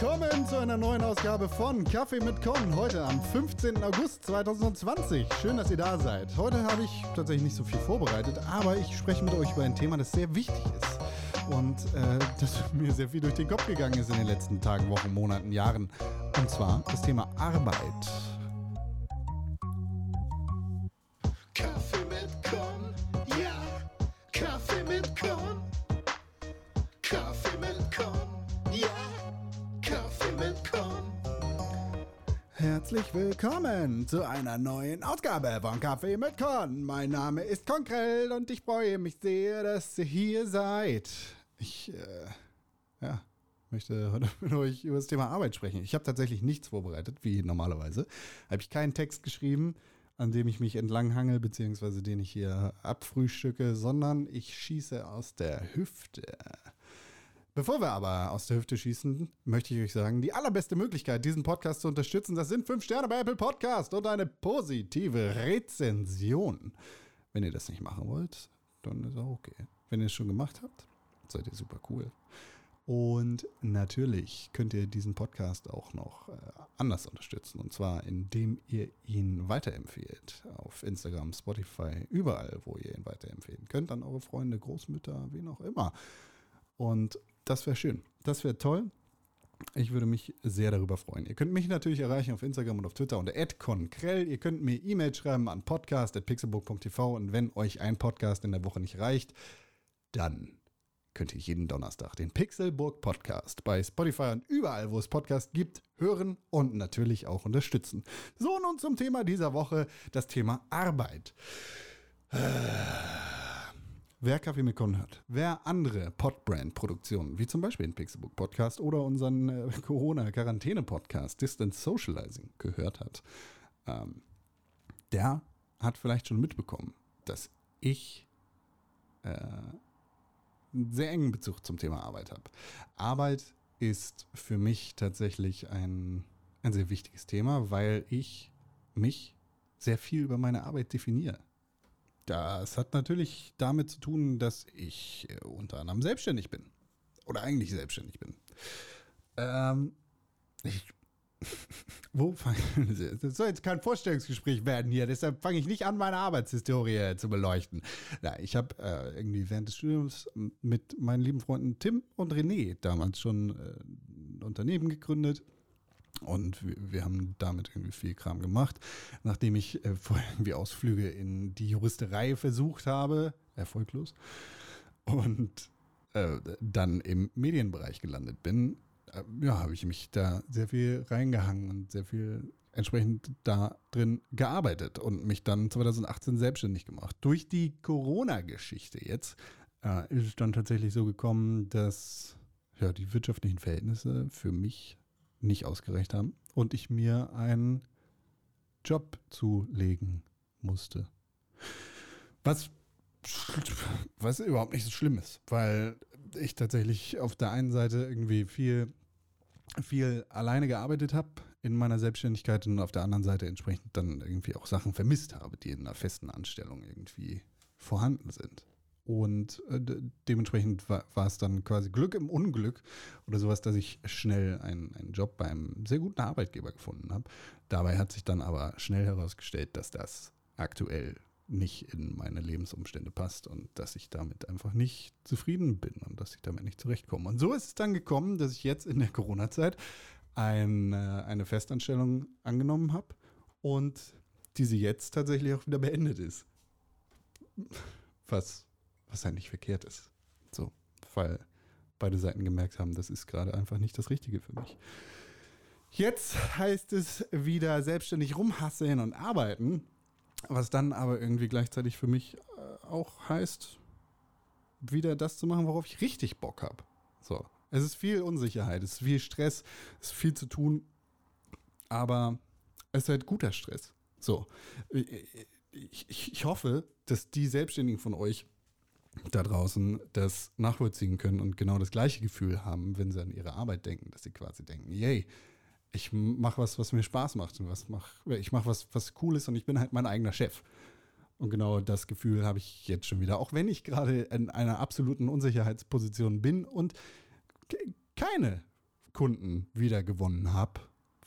willkommen zu einer neuen Ausgabe von Kaffee mit Con. Heute am 15. August 2020. Schön, dass ihr da seid. Heute habe ich tatsächlich nicht so viel vorbereitet, aber ich spreche mit euch über ein Thema, das sehr wichtig ist. Und äh, das mir sehr viel durch den Kopf gegangen ist in den letzten Tagen, Wochen, Monaten, Jahren. Und zwar das Thema Arbeit. Herzlich willkommen zu einer neuen Ausgabe von Kaffee mit Con. Mein Name ist Konkrell und ich freue mich sehr, dass ihr hier seid. Ich, äh, ja, möchte heute mit euch über das Thema Arbeit sprechen. Ich habe tatsächlich nichts vorbereitet, wie normalerweise. Habe ich keinen Text geschrieben, an dem ich mich entlanghangel, beziehungsweise den ich hier abfrühstücke, sondern ich schieße aus der Hüfte. Bevor wir aber aus der Hüfte schießen, möchte ich euch sagen, die allerbeste Möglichkeit, diesen Podcast zu unterstützen, das sind 5 Sterne bei Apple Podcast und eine positive Rezension. Wenn ihr das nicht machen wollt, dann ist auch okay. Wenn ihr es schon gemacht habt, seid ihr super cool. Und natürlich könnt ihr diesen Podcast auch noch äh, anders unterstützen. Und zwar, indem ihr ihn weiterempfehlt. Auf Instagram, Spotify, überall, wo ihr ihn weiterempfehlen könnt. An eure Freunde, Großmütter, wen auch immer. Und das wäre schön. Das wäre toll. Ich würde mich sehr darüber freuen. Ihr könnt mich natürlich erreichen auf Instagram und auf Twitter unter @konkrell. Ihr könnt mir E-Mail schreiben an podcast@pixelburg.tv und wenn euch ein Podcast in der Woche nicht reicht, dann könnt ihr jeden Donnerstag den Pixelburg Podcast bei Spotify und überall, wo es Podcasts gibt, hören und natürlich auch unterstützen. So nun zum Thema dieser Woche, das Thema Arbeit. Wer Kaffee mit Con hört, wer andere Podbrand-Produktionen, wie zum Beispiel den Pixelbook Podcast oder unseren äh, Corona-Quarantäne-Podcast Distance Socializing gehört hat, ähm, der hat vielleicht schon mitbekommen, dass ich äh, einen sehr engen Bezug zum Thema Arbeit habe. Arbeit ist für mich tatsächlich ein, ein sehr wichtiges Thema, weil ich mich sehr viel über meine Arbeit definiere. Das hat natürlich damit zu tun, dass ich äh, unter anderem selbstständig bin. Oder eigentlich selbstständig bin. Ähm, ich, wo fange Das soll jetzt kein Vorstellungsgespräch werden hier, deshalb fange ich nicht an, meine Arbeitshistorie zu beleuchten. Na, ich habe äh, irgendwie während des Studiums mit meinen lieben Freunden Tim und René damals schon äh, ein Unternehmen gegründet. Und wir, haben damit irgendwie viel Kram gemacht. Nachdem ich äh, vorher irgendwie Ausflüge in die Juristerei versucht habe, erfolglos, und äh, dann im Medienbereich gelandet bin, äh, ja, habe ich mich da sehr viel reingehangen und sehr viel entsprechend da drin gearbeitet und mich dann 2018 selbstständig gemacht. Durch die Corona-Geschichte jetzt äh, ist es dann tatsächlich so gekommen, dass ja, die wirtschaftlichen Verhältnisse für mich nicht ausgereicht haben und ich mir einen Job zulegen musste. Was, was überhaupt nicht so schlimm ist, weil ich tatsächlich auf der einen Seite irgendwie viel, viel alleine gearbeitet habe in meiner Selbstständigkeit und auf der anderen Seite entsprechend dann irgendwie auch Sachen vermisst habe, die in einer festen Anstellung irgendwie vorhanden sind. Und äh, de- dementsprechend war, war es dann quasi Glück im Unglück oder sowas, dass ich schnell einen, einen Job beim sehr guten Arbeitgeber gefunden habe. Dabei hat sich dann aber schnell herausgestellt, dass das aktuell nicht in meine Lebensumstände passt und dass ich damit einfach nicht zufrieden bin und dass ich damit nicht zurechtkomme. Und so ist es dann gekommen, dass ich jetzt in der Corona-Zeit ein, äh, eine Festanstellung angenommen habe und diese jetzt tatsächlich auch wieder beendet ist. Was was eigentlich verkehrt ist. So, weil beide Seiten gemerkt haben, das ist gerade einfach nicht das Richtige für mich. Jetzt heißt es wieder selbstständig rumhasseln und arbeiten, was dann aber irgendwie gleichzeitig für mich äh, auch heißt, wieder das zu machen, worauf ich richtig Bock habe. So, es ist viel Unsicherheit, es ist viel Stress, es ist viel zu tun, aber es ist halt guter Stress. So, ich, ich, ich hoffe, dass die Selbstständigen von euch da draußen das nachvollziehen können und genau das gleiche Gefühl haben, wenn sie an ihre Arbeit denken, dass sie quasi denken, yay, ich mache was, was mir Spaß macht und was mach, ich mache was, was cool ist und ich bin halt mein eigener Chef. Und genau das Gefühl habe ich jetzt schon wieder, auch wenn ich gerade in einer absoluten Unsicherheitsposition bin und ke- keine Kunden wieder gewonnen habe,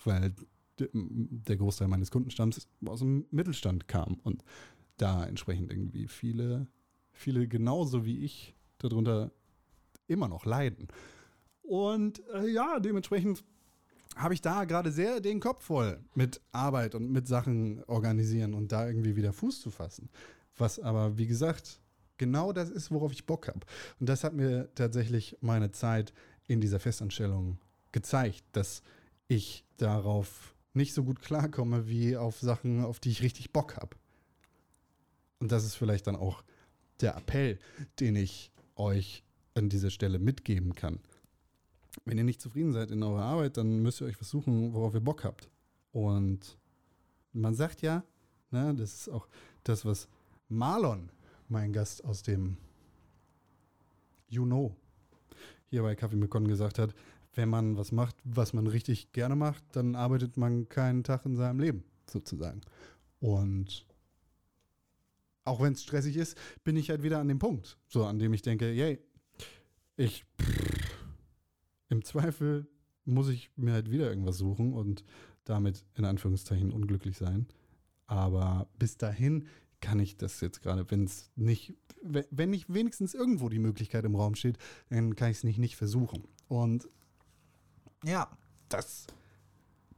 weil der Großteil meines Kundenstamms aus dem Mittelstand kam und da entsprechend irgendwie viele, viele genauso wie ich darunter immer noch leiden. Und äh, ja, dementsprechend habe ich da gerade sehr den Kopf voll mit Arbeit und mit Sachen organisieren und da irgendwie wieder Fuß zu fassen. Was aber, wie gesagt, genau das ist, worauf ich Bock habe. Und das hat mir tatsächlich meine Zeit in dieser Festanstellung gezeigt, dass ich darauf nicht so gut klarkomme wie auf Sachen, auf die ich richtig Bock habe. Und das ist vielleicht dann auch der Appell, den ich euch an dieser Stelle mitgeben kann. Wenn ihr nicht zufrieden seid in eurer Arbeit, dann müsst ihr euch versuchen, worauf ihr Bock habt. Und man sagt ja, ne, das ist auch das, was Marlon, mein Gast aus dem You Know, hier bei Kaffee mit Con gesagt hat, wenn man was macht, was man richtig gerne macht, dann arbeitet man keinen Tag in seinem Leben, sozusagen. Und auch wenn es stressig ist, bin ich halt wieder an dem Punkt, so an dem ich denke, yay, ich im Zweifel muss ich mir halt wieder irgendwas suchen und damit in Anführungszeichen unglücklich sein. Aber bis dahin kann ich das jetzt gerade, wenn es nicht, we- wenn nicht wenigstens irgendwo die Möglichkeit im Raum steht, dann kann ich es nicht, nicht versuchen. Und ja, das,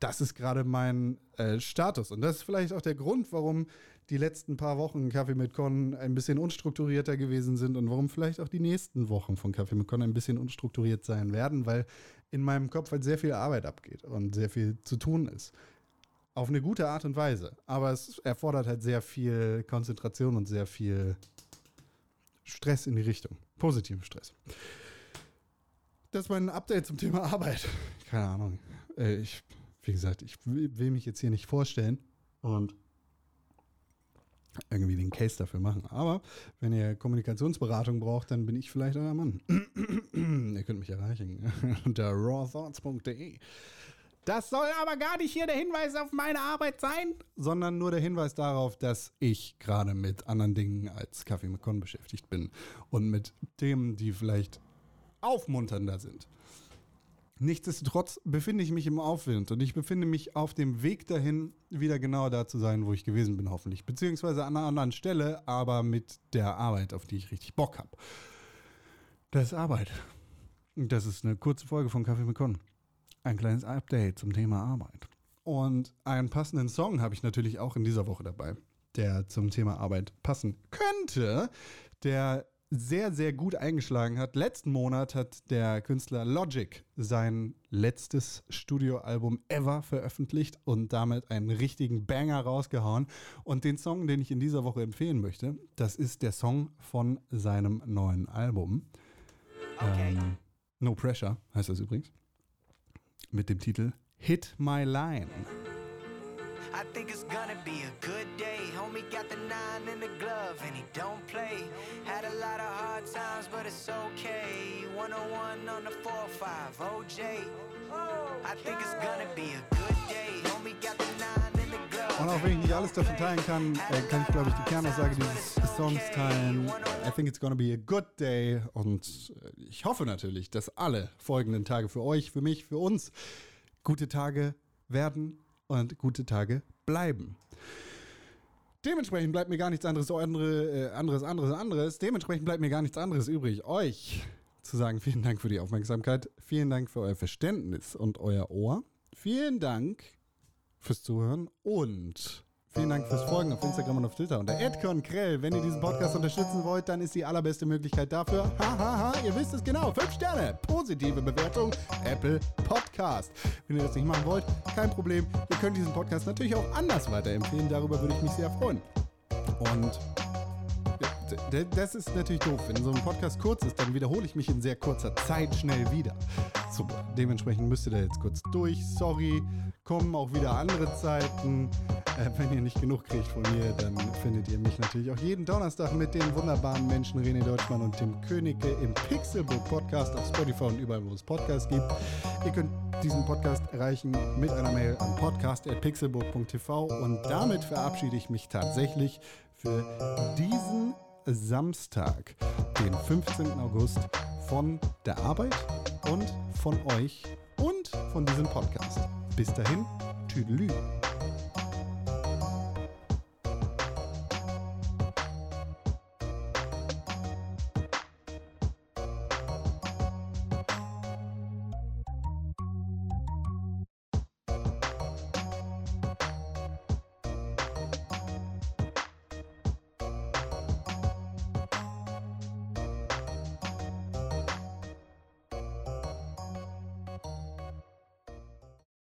das ist gerade mein äh, Status. Und das ist vielleicht auch der Grund, warum die letzten paar Wochen Kaffee mit Con ein bisschen unstrukturierter gewesen sind und warum vielleicht auch die nächsten Wochen von Kaffee mit Con ein bisschen unstrukturiert sein werden, weil in meinem Kopf halt sehr viel Arbeit abgeht und sehr viel zu tun ist. Auf eine gute Art und Weise. Aber es erfordert halt sehr viel Konzentration und sehr viel Stress in die Richtung. Positiven Stress. Das war ein Update zum Thema Arbeit. Keine Ahnung. Äh, Ich, wie gesagt, ich will mich jetzt hier nicht vorstellen und irgendwie den Case dafür machen. Aber wenn ihr Kommunikationsberatung braucht, dann bin ich vielleicht euer Mann. ihr könnt mich erreichen unter rawthoughts.de. Das soll aber gar nicht hier der Hinweis auf meine Arbeit sein, sondern nur der Hinweis darauf, dass ich gerade mit anderen Dingen als Kaffee mit Con beschäftigt bin und mit Themen, die vielleicht aufmunternder sind. Nichtsdestotrotz befinde ich mich im Aufwind und ich befinde mich auf dem Weg dahin, wieder genau da zu sein, wo ich gewesen bin, hoffentlich. Beziehungsweise an einer anderen Stelle, aber mit der Arbeit, auf die ich richtig Bock habe. Das ist Arbeit. Das ist eine kurze Folge von Kaffee mit Con. Ein kleines Update zum Thema Arbeit. Und einen passenden Song habe ich natürlich auch in dieser Woche dabei, der zum Thema Arbeit passen könnte, der sehr, sehr gut eingeschlagen hat. Letzten Monat hat der Künstler Logic sein letztes Studioalbum ever veröffentlicht und damit einen richtigen Banger rausgehauen. Und den Song, den ich in dieser Woche empfehlen möchte, das ist der Song von seinem neuen Album. Ähm, no Pressure heißt das übrigens. Mit dem Titel Hit My Line. I think it's gonna be a good day. Homie got the nine in the glove and he don't play. Had a lot of hard times, but it's okay. 101 on the 4-5, OJ. I think it's gonna be a good day. Homie got the nine in the glove. Und auch wenn ich nicht alles davon teilen kann, äh, kann ich, glaube ich, die Kernaussage dieses Songs teilen. I think it's gonna be a good day. Und äh, ich hoffe natürlich, dass alle folgenden Tage für euch, für mich, für uns gute Tage werden und gute Tage bleiben. Dementsprechend bleibt mir gar nichts anderes, andere, äh, anderes, anderes, anderes. Dementsprechend bleibt mir gar nichts anderes übrig, euch zu sagen, vielen Dank für die Aufmerksamkeit, vielen Dank für euer Verständnis und euer Ohr, vielen Dank fürs Zuhören und vielen Dank fürs Folgen auf Instagram und auf Twitter unter @conkrell. Wenn ihr diesen Podcast unterstützen wollt, dann ist die allerbeste Möglichkeit dafür. Hahaha, ihr wisst es genau. Fünf Sterne, positive Bewertung, Apple Podcast. Wenn ihr das nicht machen wollt, kein Problem. Ihr könnt diesen Podcast natürlich auch anders weiterempfehlen. Darüber würde ich mich sehr freuen. Und das ist natürlich doof. Wenn so ein Podcast kurz ist, dann wiederhole ich mich in sehr kurzer Zeit schnell wieder. Super. Dementsprechend müsst ihr da jetzt kurz durch. Sorry. Kommen auch wieder andere Zeiten. Äh, wenn ihr nicht genug kriegt von mir, dann findet ihr mich natürlich auch jeden Donnerstag mit den wunderbaren Menschen René Deutschmann und Tim Königke im Pixelbook Podcast auf Spotify und überall, wo es Podcasts gibt. Ihr könnt diesen Podcast erreichen mit einer Mail an podcast.pixelbook.tv und damit verabschiede ich mich tatsächlich für diesen Samstag, den 15. August, von der Arbeit und von euch und von diesem Podcast. Bis dahin, Tüdelü.